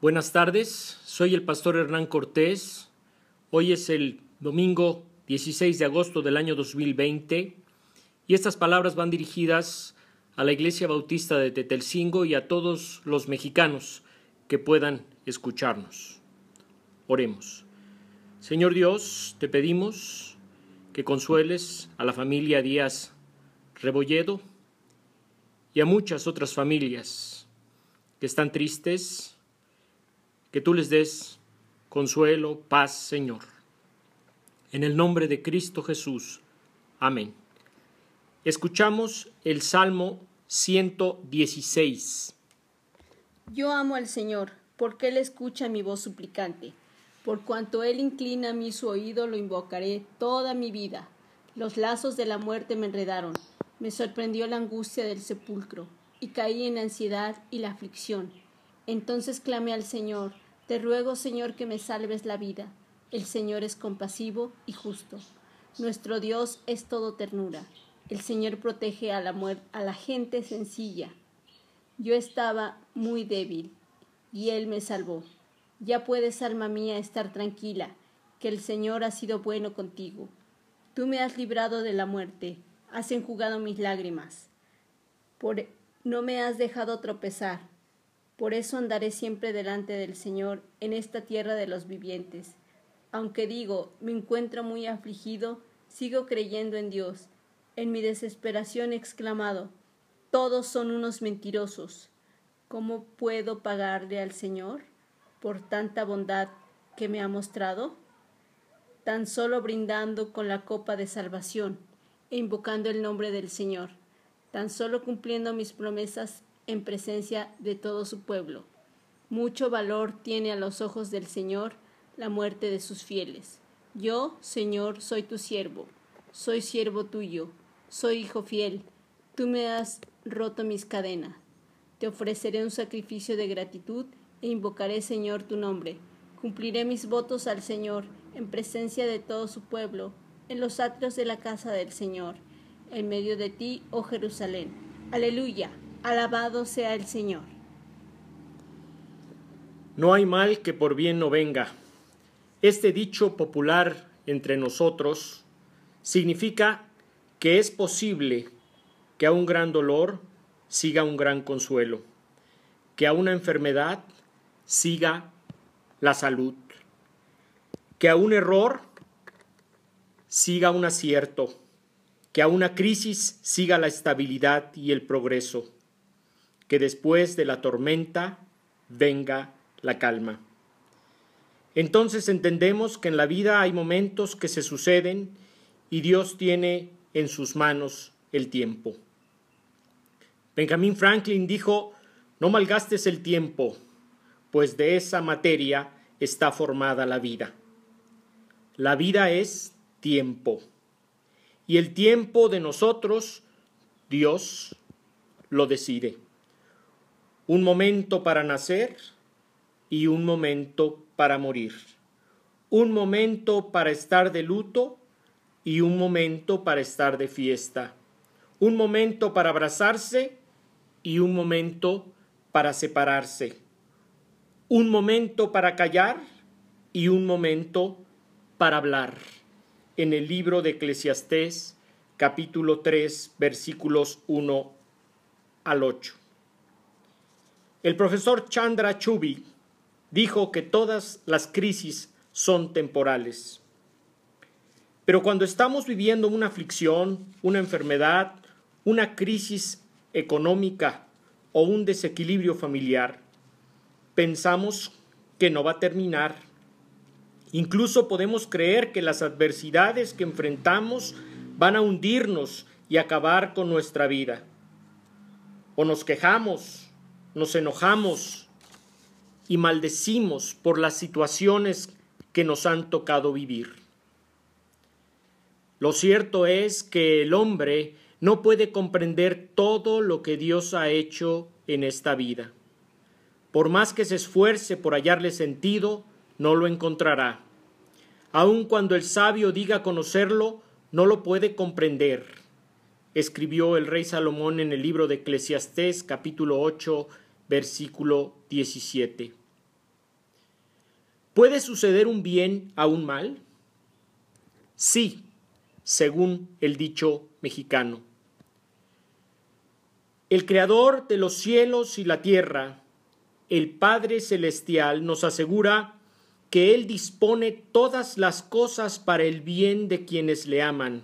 Buenas tardes, soy el pastor Hernán Cortés. Hoy es el domingo 16 de agosto del año 2020 y estas palabras van dirigidas a la Iglesia Bautista de Tetelcingo y a todos los mexicanos que puedan escucharnos. Oremos. Señor Dios, te pedimos que consueles a la familia Díaz Rebolledo y a muchas otras familias que están tristes, que tú les des consuelo, paz, Señor. En el nombre de Cristo Jesús. Amén. Escuchamos el Salmo 116. Yo amo al Señor, porque Él escucha mi voz suplicante. Por cuanto Él inclina a mí su oído, lo invocaré toda mi vida. Los lazos de la muerte me enredaron, me sorprendió la angustia del sepulcro, y caí en la ansiedad y la aflicción. Entonces clamé al Señor, te ruego, Señor, que me salves la vida. El Señor es compasivo y justo. Nuestro Dios es todo ternura. El Señor protege a la, gente sencilla. Yo estaba muy débil y Él me salvó. Ya puedes, alma mía, estar tranquila, que el Señor ha sido bueno contigo. Tú me has librado de la muerte, has enjugado mis lágrimas. Por, no me has dejado tropezar. Por eso andaré siempre delante del Señor en esta tierra de los vivientes. Aunque digo, me encuentro muy afligido, sigo creyendo en Dios en mi desesperación he exclamado, todos son unos mentirosos. ¿Cómo puedo pagarle al Señor por tanta bondad que me ha mostrado? Tan solo brindando con la copa de salvación e invocando el nombre del Señor, tan solo cumpliendo mis promesas en presencia de todo su pueblo. Mucho valor tiene a los ojos del Señor la muerte de sus fieles. Yo, Señor, soy tu siervo, soy siervo tuyo soy hijo fiel, tú me has roto mis cadenas. Te ofreceré un sacrificio de gratitud e invocaré, Señor, tu nombre. Cumpliré mis votos al Señor en presencia de todo su pueblo, en los atrios de la casa del Señor, en medio de ti, oh Jerusalén. Aleluya, alabado sea el Señor. No hay mal que por bien no venga. Este dicho popular entre nosotros significa que es posible que a un gran dolor siga un gran consuelo, que a una enfermedad siga la salud, que a un error siga un acierto, que a una crisis siga la estabilidad y el progreso, que después de la tormenta venga la calma. Entonces entendemos que en la vida hay momentos que se suceden y Dios tiene en sus manos el tiempo. Benjamin Franklin dijo, no malgastes el tiempo, pues de esa materia está formada la vida. La vida es tiempo. Y el tiempo de nosotros, Dios lo decide. Un momento para nacer y un momento para morir. Un momento para estar de luto y un momento para estar de fiesta, un momento para abrazarse y un momento para separarse, un momento para callar y un momento para hablar. En el libro de Eclesiastés, capítulo 3, versículos 1 al 8. El profesor Chandra Chubi dijo que todas las crisis son temporales. Pero cuando estamos viviendo una aflicción, una enfermedad, una crisis económica o un desequilibrio familiar, pensamos que no va a terminar. Incluso podemos creer que las adversidades que enfrentamos van a hundirnos y acabar con nuestra vida. O nos quejamos, nos enojamos y maldecimos por las situaciones que nos han tocado vivir. Lo cierto es que el hombre no puede comprender todo lo que Dios ha hecho en esta vida. Por más que se esfuerce por hallarle sentido, no lo encontrará. Aun cuando el sabio diga conocerlo, no lo puede comprender. Escribió el rey Salomón en el libro de Eclesiastés capítulo 8 versículo 17. ¿Puede suceder un bien a un mal? Sí, según el dicho mexicano. El Creador de los cielos y la tierra, el Padre Celestial, nos asegura que Él dispone todas las cosas para el bien de quienes le aman,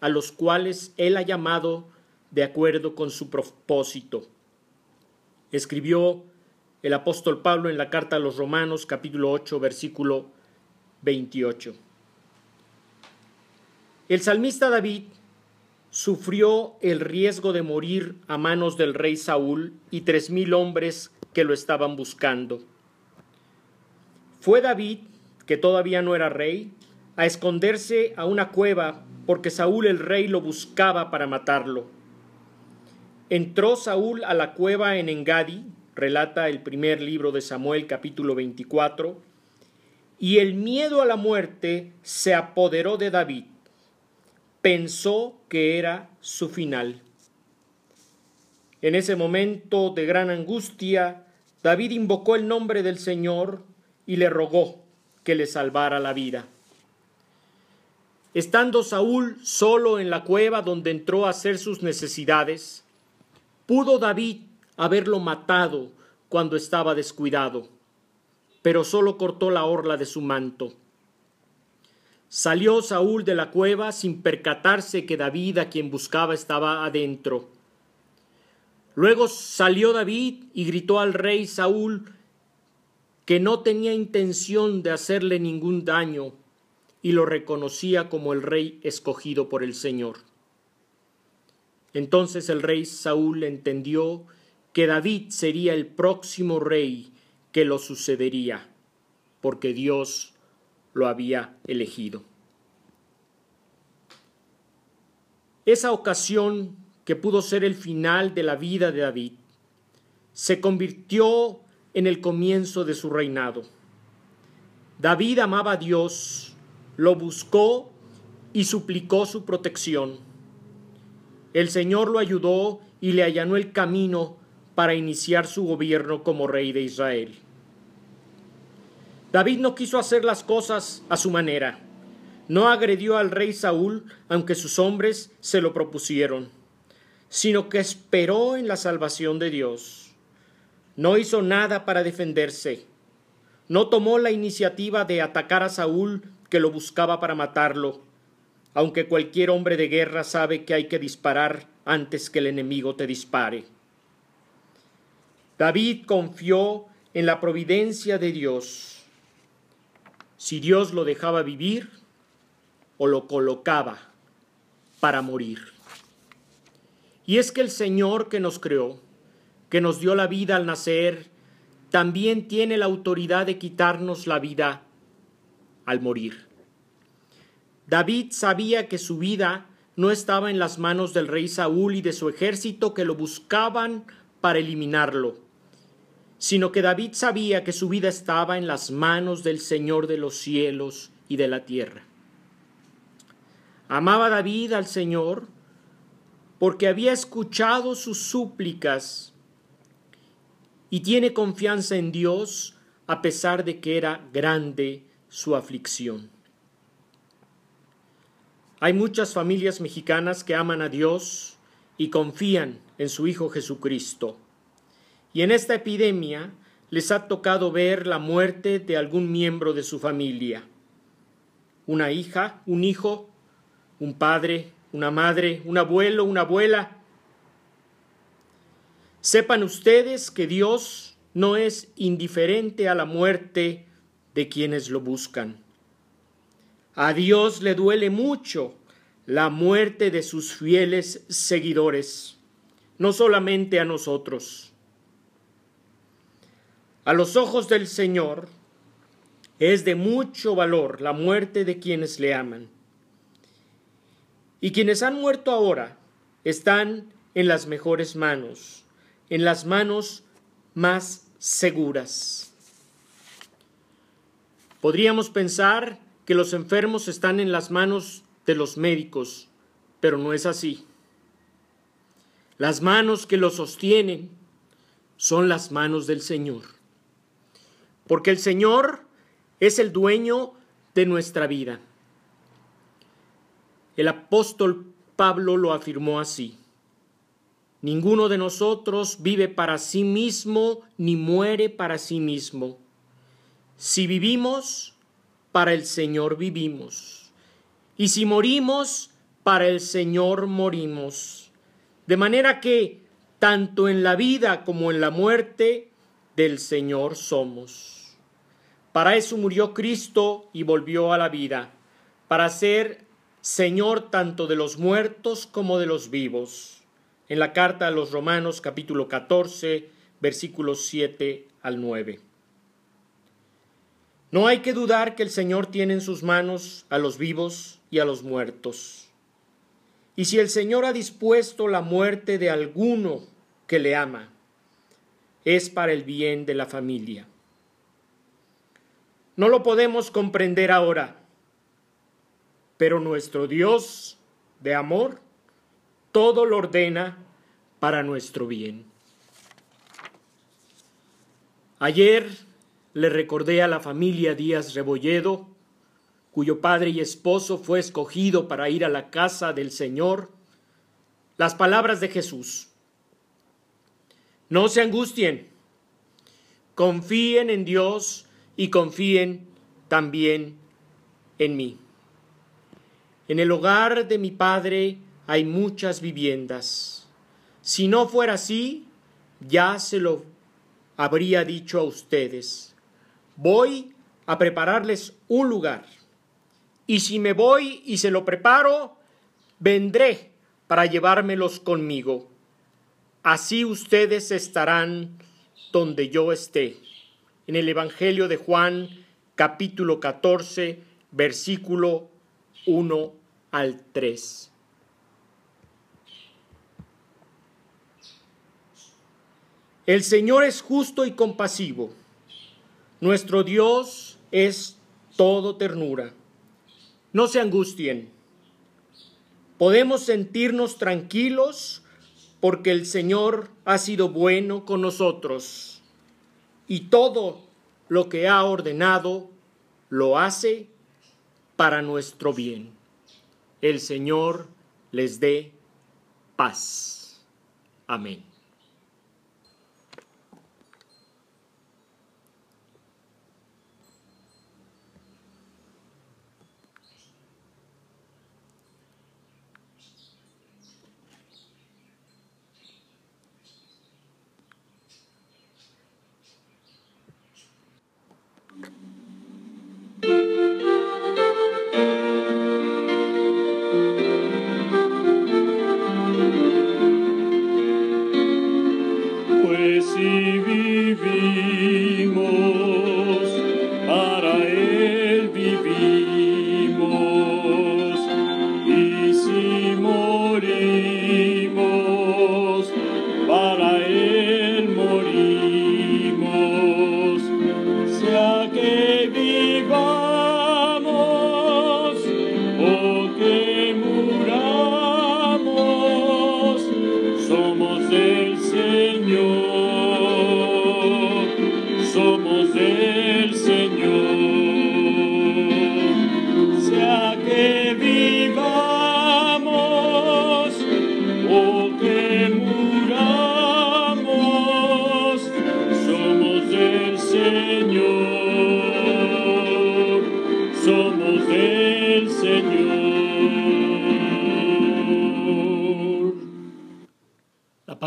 a los cuales Él ha llamado de acuerdo con su propósito. Escribió el apóstol Pablo en la carta a los Romanos capítulo 8 versículo 28. El salmista David sufrió el riesgo de morir a manos del rey Saúl y tres mil hombres que lo estaban buscando. Fue David, que todavía no era rey, a esconderse a una cueva porque Saúl el rey lo buscaba para matarlo. Entró Saúl a la cueva en Engadi, relata el primer libro de Samuel capítulo 24, y el miedo a la muerte se apoderó de David pensó que era su final. En ese momento de gran angustia, David invocó el nombre del Señor y le rogó que le salvara la vida. Estando Saúl solo en la cueva donde entró a hacer sus necesidades, pudo David haberlo matado cuando estaba descuidado, pero solo cortó la orla de su manto. Salió Saúl de la cueva sin percatarse que David a quien buscaba estaba adentro. Luego salió David y gritó al rey Saúl que no tenía intención de hacerle ningún daño y lo reconocía como el rey escogido por el Señor. Entonces el rey Saúl entendió que David sería el próximo rey que lo sucedería, porque Dios lo había elegido. Esa ocasión que pudo ser el final de la vida de David se convirtió en el comienzo de su reinado. David amaba a Dios, lo buscó y suplicó su protección. El Señor lo ayudó y le allanó el camino para iniciar su gobierno como rey de Israel. David no quiso hacer las cosas a su manera. No agredió al rey Saúl, aunque sus hombres se lo propusieron, sino que esperó en la salvación de Dios. No hizo nada para defenderse. No tomó la iniciativa de atacar a Saúl, que lo buscaba para matarlo, aunque cualquier hombre de guerra sabe que hay que disparar antes que el enemigo te dispare. David confió en la providencia de Dios si Dios lo dejaba vivir o lo colocaba para morir. Y es que el Señor que nos creó, que nos dio la vida al nacer, también tiene la autoridad de quitarnos la vida al morir. David sabía que su vida no estaba en las manos del rey Saúl y de su ejército que lo buscaban para eliminarlo sino que David sabía que su vida estaba en las manos del Señor de los cielos y de la tierra. Amaba David al Señor porque había escuchado sus súplicas y tiene confianza en Dios a pesar de que era grande su aflicción. Hay muchas familias mexicanas que aman a Dios y confían en su Hijo Jesucristo y en esta epidemia les ha tocado ver la muerte de algún miembro de su familia. Una hija, un hijo, un padre, una madre, un abuelo, una abuela. Sepan ustedes que Dios no es indiferente a la muerte de quienes lo buscan. A Dios le duele mucho la muerte de sus fieles seguidores, no solamente a nosotros. A los ojos del Señor es de mucho valor la muerte de quienes le aman. Y quienes han muerto ahora están en las mejores manos, en las manos más seguras. Podríamos pensar que los enfermos están en las manos de los médicos, pero no es así. Las manos que los sostienen son las manos del Señor porque el Señor es el dueño de nuestra vida. El apóstol Pablo lo afirmó así. Ninguno de nosotros vive para sí mismo ni muere para sí mismo. Si vivimos, para el Señor vivimos. Y si morimos, para el Señor morimos. De manera que, tanto en la vida como en la muerte, del Señor somos. Para eso murió Cristo y volvió a la vida, para ser Señor tanto de los muertos como de los vivos. En la carta a los Romanos capítulo 14, versículos 7 al 9. No hay que dudar que el Señor tiene en sus manos a los vivos y a los muertos. Y si el Señor ha dispuesto la muerte de alguno que le ama, es para el bien de la familia. No lo podemos comprender ahora, pero nuestro Dios de amor todo lo ordena para nuestro bien. Ayer le recordé a la familia Díaz Rebolledo, cuyo padre y esposo fue escogido para ir a la casa del Señor, las palabras de Jesús. No se angustien, confíen en Dios y confíen también en mí. En el hogar de mi Padre hay muchas viviendas. Si no fuera así, ya se lo habría dicho a ustedes. Voy a prepararles un lugar. Y si me voy y se lo preparo, vendré para llevármelos conmigo. Así ustedes estarán donde yo esté. En el Evangelio de Juan, capítulo 14, versículo 1 al 3. El Señor es justo y compasivo. Nuestro Dios es todo ternura. No se angustien. Podemos sentirnos tranquilos porque el Señor ha sido bueno con nosotros y todo lo que ha ordenado lo hace para nuestro bien. El Señor les dé paz. Amén.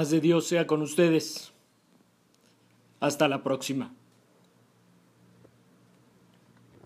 Paz de Dios sea con ustedes. Hasta la próxima.